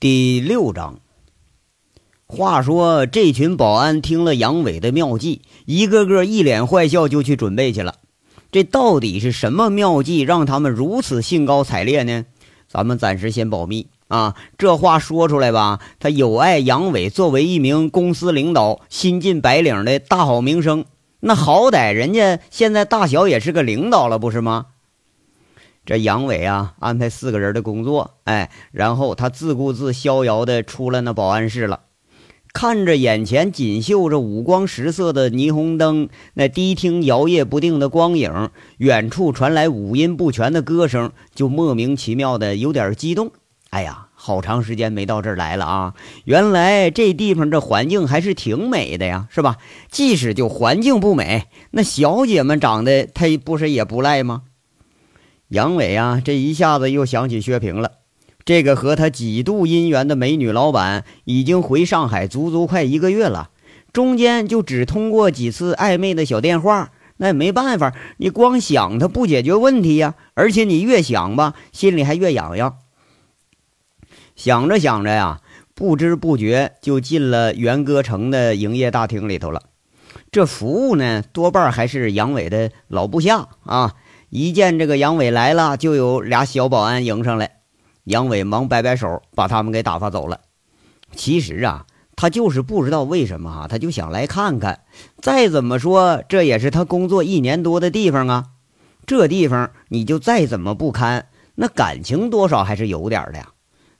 第六章。话说，这群保安听了杨伟的妙计，一个个一脸坏笑，就去准备去了。这到底是什么妙计，让他们如此兴高采烈呢？咱们暂时先保密啊。这话说出来吧，他有碍杨伟作为一名公司领导、新晋白领的大好名声。那好歹人家现在大小也是个领导了，不是吗？这杨伟啊，安排四个人的工作，哎，然后他自顾自逍遥的出了那保安室了，看着眼前锦绣着五光十色的霓虹灯，那低厅摇曳不定的光影，远处传来五音不全的歌声，就莫名其妙的有点激动。哎呀，好长时间没到这儿来了啊！原来这地方这环境还是挺美的呀，是吧？即使就环境不美，那小姐们长得她不是也不赖吗？杨伟啊，这一下子又想起薛平了。这个和他几度姻缘的美女老板，已经回上海足足快一个月了，中间就只通过几次暧昧的小电话。那也没办法，你光想他不解决问题呀。而且你越想吧，心里还越痒痒。想着想着呀，不知不觉就进了元歌城的营业大厅里头了。这服务呢，多半还是杨伟的老部下啊。一见这个杨伟来了，就有俩小保安迎上来。杨伟忙摆摆手，把他们给打发走了。其实啊，他就是不知道为什么哈，他就想来看看。再怎么说，这也是他工作一年多的地方啊。这地方你就再怎么不堪，那感情多少还是有点的呀。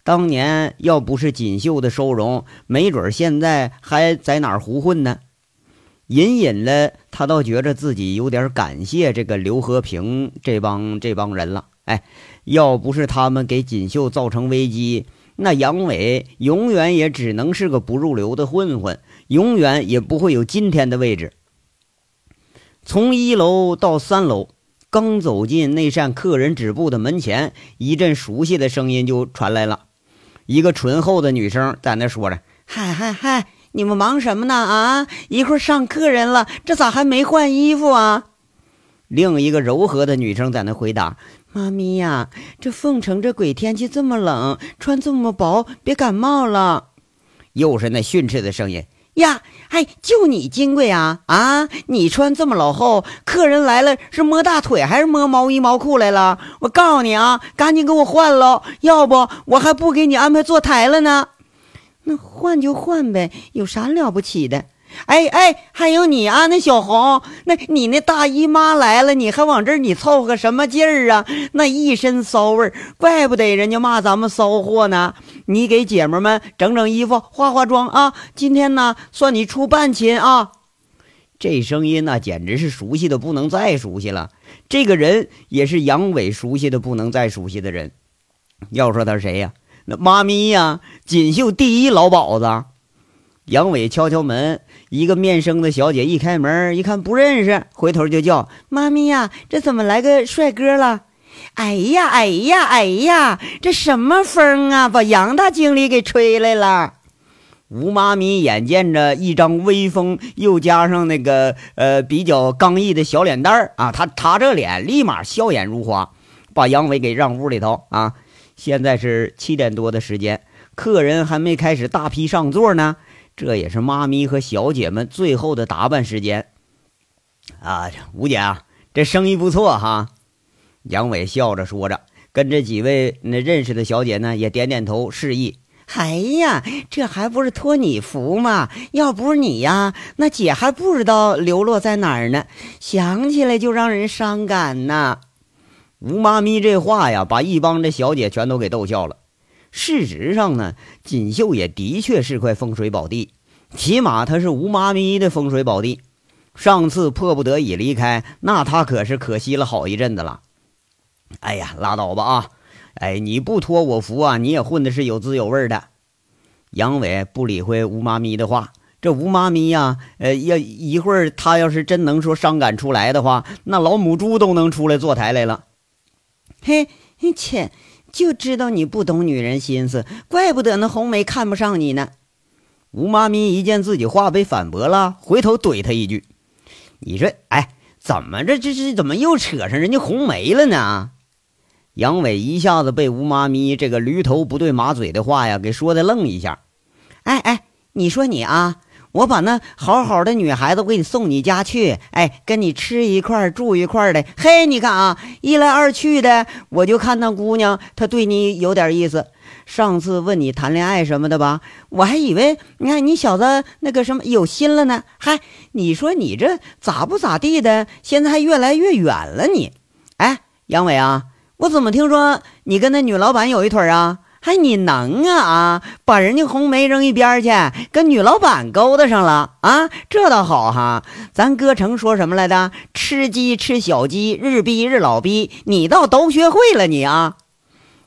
当年要不是锦绣的收容，没准现在还在哪儿胡混呢。隐隐的，他倒觉着自己有点感谢这个刘和平这帮这帮人了。哎，要不是他们给锦绣造成危机，那杨伟永远也只能是个不入流的混混，永远也不会有今天的位置。从一楼到三楼，刚走进那扇客人止步的门前，一阵熟悉的声音就传来了，一个醇厚的女声在那说着：“嗨嗨嗨。”你们忙什么呢？啊，一会儿上客人了，这咋还没换衣服啊？另一个柔和的女生在那回答：“妈咪呀，这凤城这鬼天气这么冷，穿这么薄，别感冒了。”又是那训斥的声音：“呀，哎，就你金贵啊？啊，你穿这么老厚，客人来了是摸大腿还是摸毛衣毛裤来了？我告诉你啊，赶紧给我换喽，要不我还不给你安排坐台了呢。”那换就换呗，有啥了不起的？哎哎，还有你啊，那小红，那你那大姨妈来了，你还往这儿你凑合什么劲儿啊？那一身骚味儿，怪不得人家骂咱们骚货呢。你给姐们们整整衣服，化化妆啊！今天呢，算你出半勤啊！这声音那简直是熟悉的不能再熟悉了。这个人也是杨伟熟悉的不能再熟悉的人。要说他是谁呀？妈咪呀，锦绣第一老鸨子。杨伟敲敲门，一个面生的小姐一开门，一看不认识，回头就叫妈咪呀，这怎么来个帅哥了？哎呀，哎呀，哎呀，这什么风啊，把杨大经理给吹来了。吴妈咪眼见着一张威风，又加上那个呃比较刚毅的小脸蛋儿啊，她擦着脸，立马笑眼如花，把杨伟给让屋里头啊。现在是七点多的时间，客人还没开始大批上座呢。这也是妈咪和小姐们最后的打扮时间。啊，吴姐啊，这生意不错哈。杨伟笑着说着，跟这几位那认识的小姐呢也点点头示意。哎呀，这还不是托你福吗？要不是你呀，那姐还不知道流落在哪儿呢。想起来就让人伤感呐。吴妈咪这话呀，把一帮这小姐全都给逗笑了。事实上呢，锦绣也的确是块风水宝地，起码她是吴妈咪的风水宝地。上次迫不得已离开，那她可是可惜了好一阵子了。哎呀，拉倒吧啊！哎，你不托我福啊，你也混的是有滋有味的。杨伟不理会吴妈咪的话，这吴妈咪呀，呃，要一会儿她要是真能说伤感出来的话，那老母猪都能出来坐台来了。嘿，切！就知道你不懂女人心思，怪不得那红梅看不上你呢。吴妈咪一见自己话被反驳了，回头怼他一句：“你说，哎，怎么着？这是怎么又扯上人家红梅了呢？”杨伟一下子被吴妈咪这个驴头不对马嘴的话呀给说的愣一下。哎哎，你说你啊，我把那好好的女孩子给你送你家去，哎，跟你吃一块住一块的。嘿，你看啊，一来二去的，我就看那姑娘她对你有点意思。上次问你谈恋爱什么的吧，我还以为你看你小子那个什么有心了呢。嗨，你说你这咋不咋地的，现在还越来越远了你。哎，杨伟啊。我怎么听说你跟那女老板有一腿啊？还你能啊啊！把人家红梅扔一边去，跟女老板勾搭上了啊？这倒好哈！咱哥成说什么来的？吃鸡吃小鸡，日逼日老逼，你倒都学会了你啊！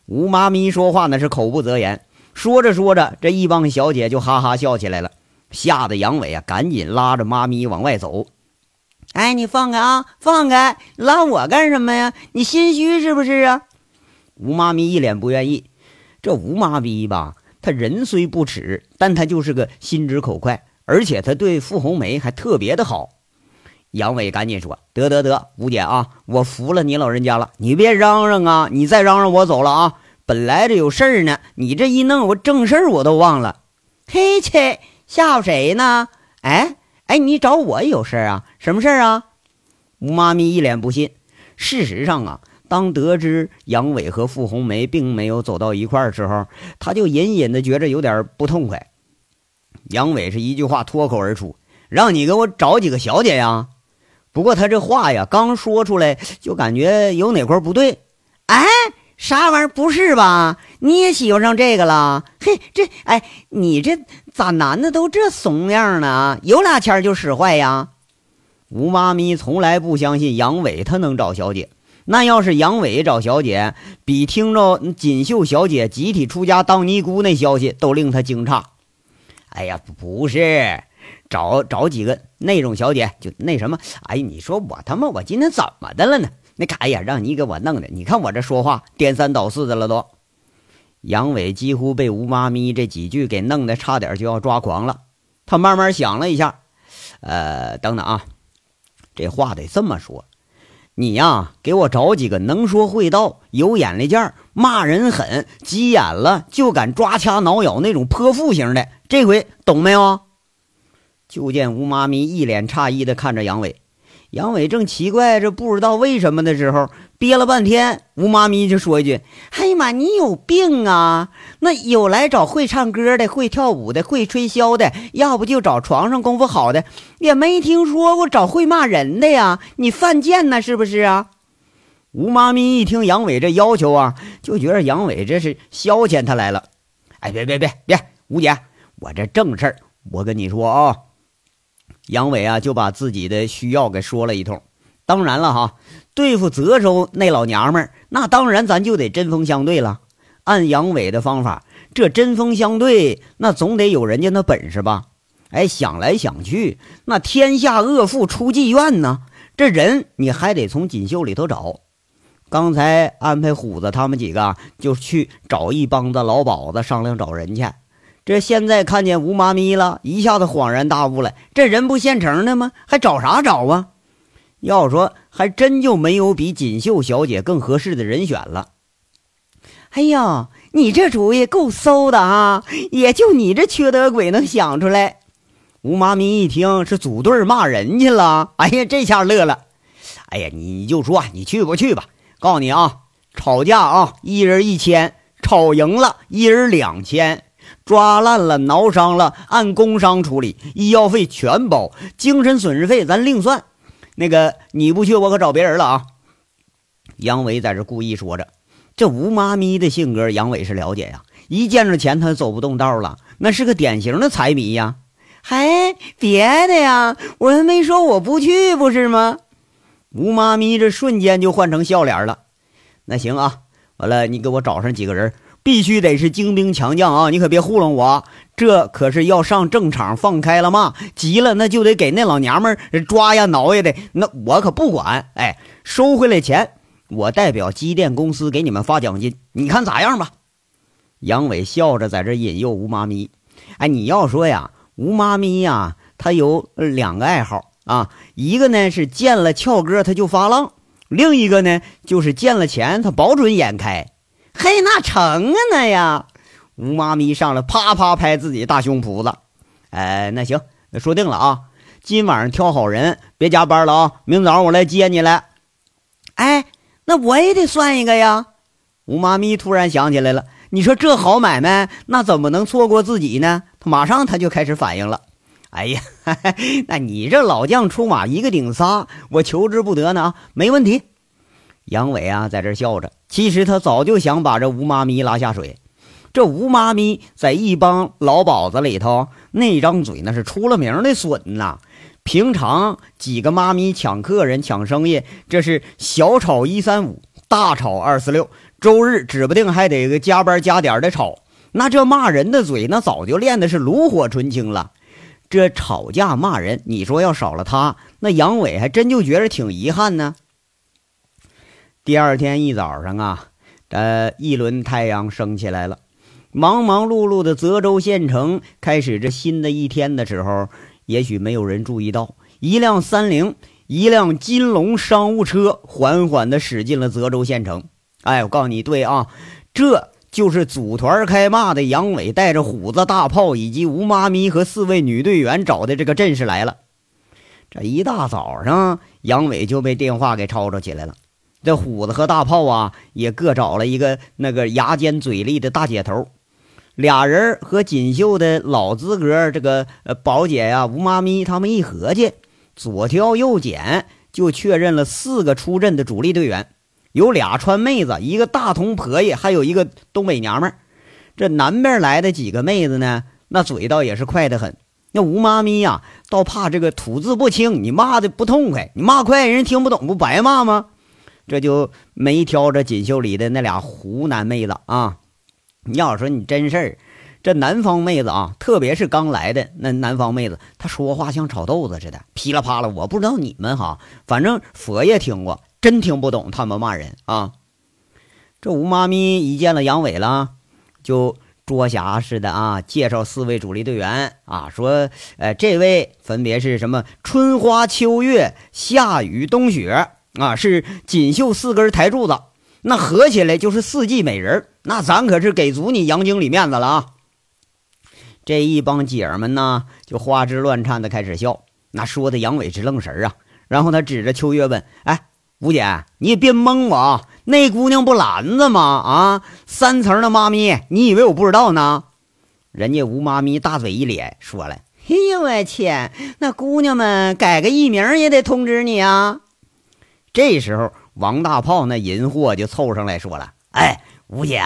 吴妈咪说话那是口不择言，说着说着，这一帮小姐就哈哈笑起来了，吓得杨伟啊赶紧拉着妈咪往外走。哎，你放开啊！放开，拉我干什么呀？你心虚是不是啊？吴妈咪一脸不愿意。这吴妈咪吧，他人虽不耻，但他就是个心直口快，而且他对傅红梅还特别的好。杨伟赶紧说：“得得得，吴姐啊，我服了你老人家了，你别嚷嚷啊！你再嚷嚷，我走了啊！本来这有事儿呢，你这一弄，我正事儿我都忘了。嘿切，吓唬谁呢？哎。”哎，你找我有事啊？什么事儿啊？吴妈咪一脸不信。事实上啊，当得知杨伟和傅红梅并没有走到一块儿时候，他就隐隐的觉着有点不痛快。杨伟是一句话脱口而出：“让你给我找几个小姐呀！”不过他这话呀刚说出来，就感觉有哪块儿不对。哎。啥玩意儿？不是吧？你也喜欢上这个了？嘿，这哎，你这咋男的都这怂样呢？有俩钱儿就使坏呀？吴妈咪从来不相信杨伟他能找小姐，那要是杨伟找小姐，比听着锦绣小姐集体出家当尼姑那消息都令他惊诧。哎呀，不是，找找几个那种小姐就那什么？哎，你说我他妈我今天怎么的了呢？那哎呀，让你给我弄的！你看我这说话颠三倒四的了都。杨伟几乎被吴妈咪这几句给弄得差点就要抓狂了。他慢慢想了一下，呃，等等啊，这话得这么说：你呀，给我找几个能说会道、有眼力见骂人狠、急眼了就敢抓掐挠咬那种泼妇型的。这回懂没有？就见吴妈咪一脸诧异的看着杨伟。杨伟正奇怪着不知道为什么的时候，憋了半天，吴妈咪就说一句：“哎呀妈，你有病啊！那有来找会唱歌的、会跳舞的、会吹箫的，要不就找床上功夫好的，也没听说过找会骂人的呀！你犯贱呢是不是啊？”吴妈咪一听杨伟这要求啊，就觉得杨伟这是消遣他来了。哎，别别别别，吴姐，我这正事儿，我跟你说啊。杨伟啊，就把自己的需要给说了一通。当然了哈，对付泽州那老娘们儿，那当然咱就得针锋相对了。按杨伟的方法，这针锋相对，那总得有人家那本事吧？哎，想来想去，那天下恶妇出妓院呢，这人你还得从锦绣里头找。刚才安排虎子他们几个就去找一帮子老鸨子商量找人去。这现在看见吴妈咪了，一下子恍然大悟了。这人不现成的吗？还找啥找啊？要说还真就没有比锦绣小姐更合适的人选了。哎呦，你这主意够馊的啊！也就你这缺德鬼能想出来。吴妈咪一听是组队骂人去了，哎呀，这下乐了。哎呀，你就说你去不去吧？告诉你啊，吵架啊，一人一千，吵赢了一人两千。抓烂了、挠伤了，按工伤处理，医药费全包，精神损失费咱另算。那个你不去，我可找别人了啊！杨伟在这故意说着，这吴妈咪的性格，杨伟是了解呀。一见着钱，他走不动道了，那是个典型的财迷呀。还别的呀，我还没说我不去，不是吗？吴妈咪这瞬间就换成笑脸了。那行啊，完了，你给我找上几个人。必须得是精兵强将啊！你可别糊弄我，这可是要上正场放开了骂，急了那就得给那老娘们抓呀挠呀的，那我可不管。哎，收回来钱，我代表机电公司给你们发奖金，你看咋样吧？杨伟笑着在这引诱吴妈咪。哎，你要说呀，吴妈咪呀，她有两个爱好啊，一个呢是见了俏哥她就发浪，另一个呢，就是见了钱他保准眼开。嘿，那成啊，那呀！吴妈咪上来啪啪拍自己大胸脯子。哎，那行，那说定了啊，今晚上挑好人，别加班了啊，明早我来接你来。哎，那我也得算一个呀。吴妈咪突然想起来了，你说这好买卖，那怎么能错过自己呢？他马上他就开始反应了。哎呀，那你这老将出马一个顶仨，我求之不得呢啊！没问题。杨伟啊，在这笑着。其实他早就想把这吴妈咪拉下水。这吴妈咪在一帮老鸨子里头，那张嘴那是出了名的损呐。平常几个妈咪抢客人、抢生意，这是小炒一三五，大炒二四六，周日指不定还得加班加点的炒。那这骂人的嘴，那早就练的是炉火纯青了。这吵架骂人，你说要少了他，那杨伟还真就觉得挺遗憾呢。第二天一早上啊，呃，一轮太阳升起来了，忙忙碌碌的泽州县城开始这新的一天的时候，也许没有人注意到，一辆三菱，一辆金龙商务车缓缓的驶进了泽州县城。哎，我告诉你，对啊，这。就是组团开骂的杨伟带着虎子大炮以及吴妈咪和四位女队员找的这个阵势来了。这一大早上，杨伟就被电话给吵吵起来了。这虎子和大炮啊，也各找了一个那个牙尖嘴利的大姐头，俩人和锦绣的老资格这个呃宝姐呀吴妈咪他们一合计，左挑右拣，就确认了四个出阵的主力队员。有俩川妹子，一个大同婆爷，还有一个东北娘们儿。这南边来的几个妹子呢，那嘴倒也是快得很。那吴妈咪呀，倒怕这个吐字不清，你骂的不痛快，你骂快人听不懂，不白骂吗？这就没挑着锦绣里的那俩湖南妹子啊。你要说你真事儿，这南方妹子啊，特别是刚来的那南方妹子，她说话像炒豆子似的，噼里啪啦。我不知道你们哈，反正佛爷听过。真听不懂他们骂人啊！这吴妈咪一见了杨伟了，就捉侠似的啊，介绍四位主力队员啊，说：“呃，这位分别是什么？春花秋月、夏雨冬雪啊，是锦绣四根台柱子，那合起来就是四季美人。那咱可是给足你杨经理面子了啊！”这一帮姐儿们呢，就花枝乱颤的开始笑，那说的杨伟直愣神啊。然后他指着秋月问：“哎。”吴姐，你也别蒙我啊，那姑娘不篮子吗？啊，三层的妈咪，你以为我不知道呢？人家吴妈咪大嘴一咧，说了：“ 哎呦我天，那姑娘们改个艺名也得通知你啊。”这时候，王大炮那银货就凑上来说了：“哎，吴姐。”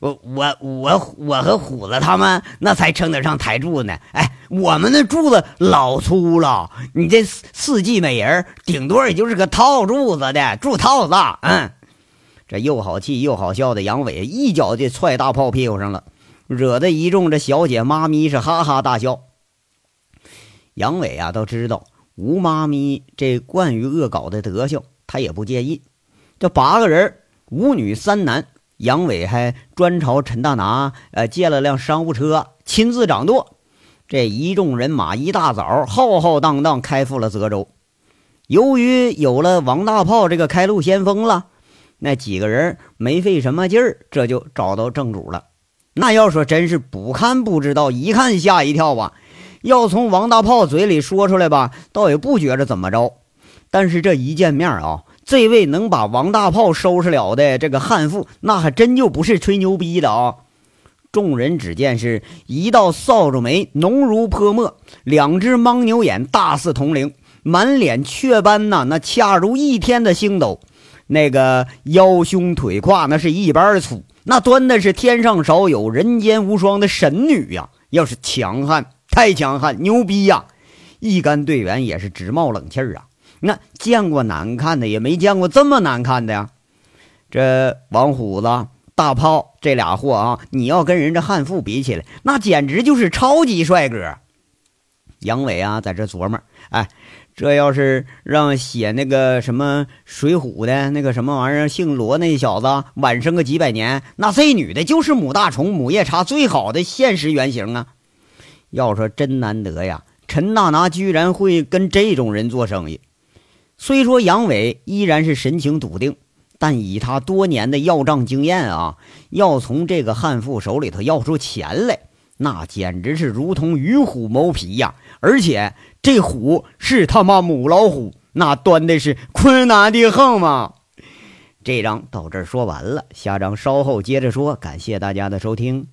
我我我我和虎子他们那才称得上台柱呢！哎，我们那柱子老粗了，你这四四季美人顶多也就是个套柱子的柱套子。嗯，这又好气又好笑的杨伟一脚就踹大炮屁股上了，惹得一众这小姐妈咪是哈哈大笑。杨伟啊，都知道吴妈咪这惯于恶搞的德行，他也不介意。这八个人，五女三男。杨伟还专朝陈大拿呃借了辆商务车，亲自掌舵。这一众人马一大早浩浩荡荡开赴了泽州。由于有了王大炮这个开路先锋了，那几个人没费什么劲儿，这就找到正主了。那要说真是不看不知道，一看吓一跳啊！要从王大炮嘴里说出来吧，倒也不觉着怎么着。但是这一见面啊。这位能把王大炮收拾了的这个悍妇，那还真就不是吹牛逼的啊！众人只见是一道扫帚眉浓如泼墨，两只牦牛眼大似铜铃，满脸雀斑呐，那恰如一天的星斗。那个腰胸腿胯那是一般粗，那端的是天上少有人间无双的神女呀！要是强悍，太强悍，牛逼呀！一干队员也是直冒冷气儿啊！那见过难看的，也没见过这么难看的呀！这王虎子、大炮这俩货啊，你要跟人家悍妇比起来，那简直就是超级帅哥。杨伟啊，在这琢磨：哎，这要是让写那个什么《水浒》的那个什么玩意儿，姓罗那小子晚生个几百年，那这女的就是母大虫、母夜叉最好的现实原型啊！要说真难得呀，陈大拿居然会跟这种人做生意。虽说杨伟依然是神情笃定，但以他多年的要账经验啊，要从这个悍妇手里头要出钱来，那简直是如同与虎谋皮呀！而且这虎是他妈母老虎，那端的是困难的很嘛！这章到这儿说完了，下章稍后接着说。感谢大家的收听。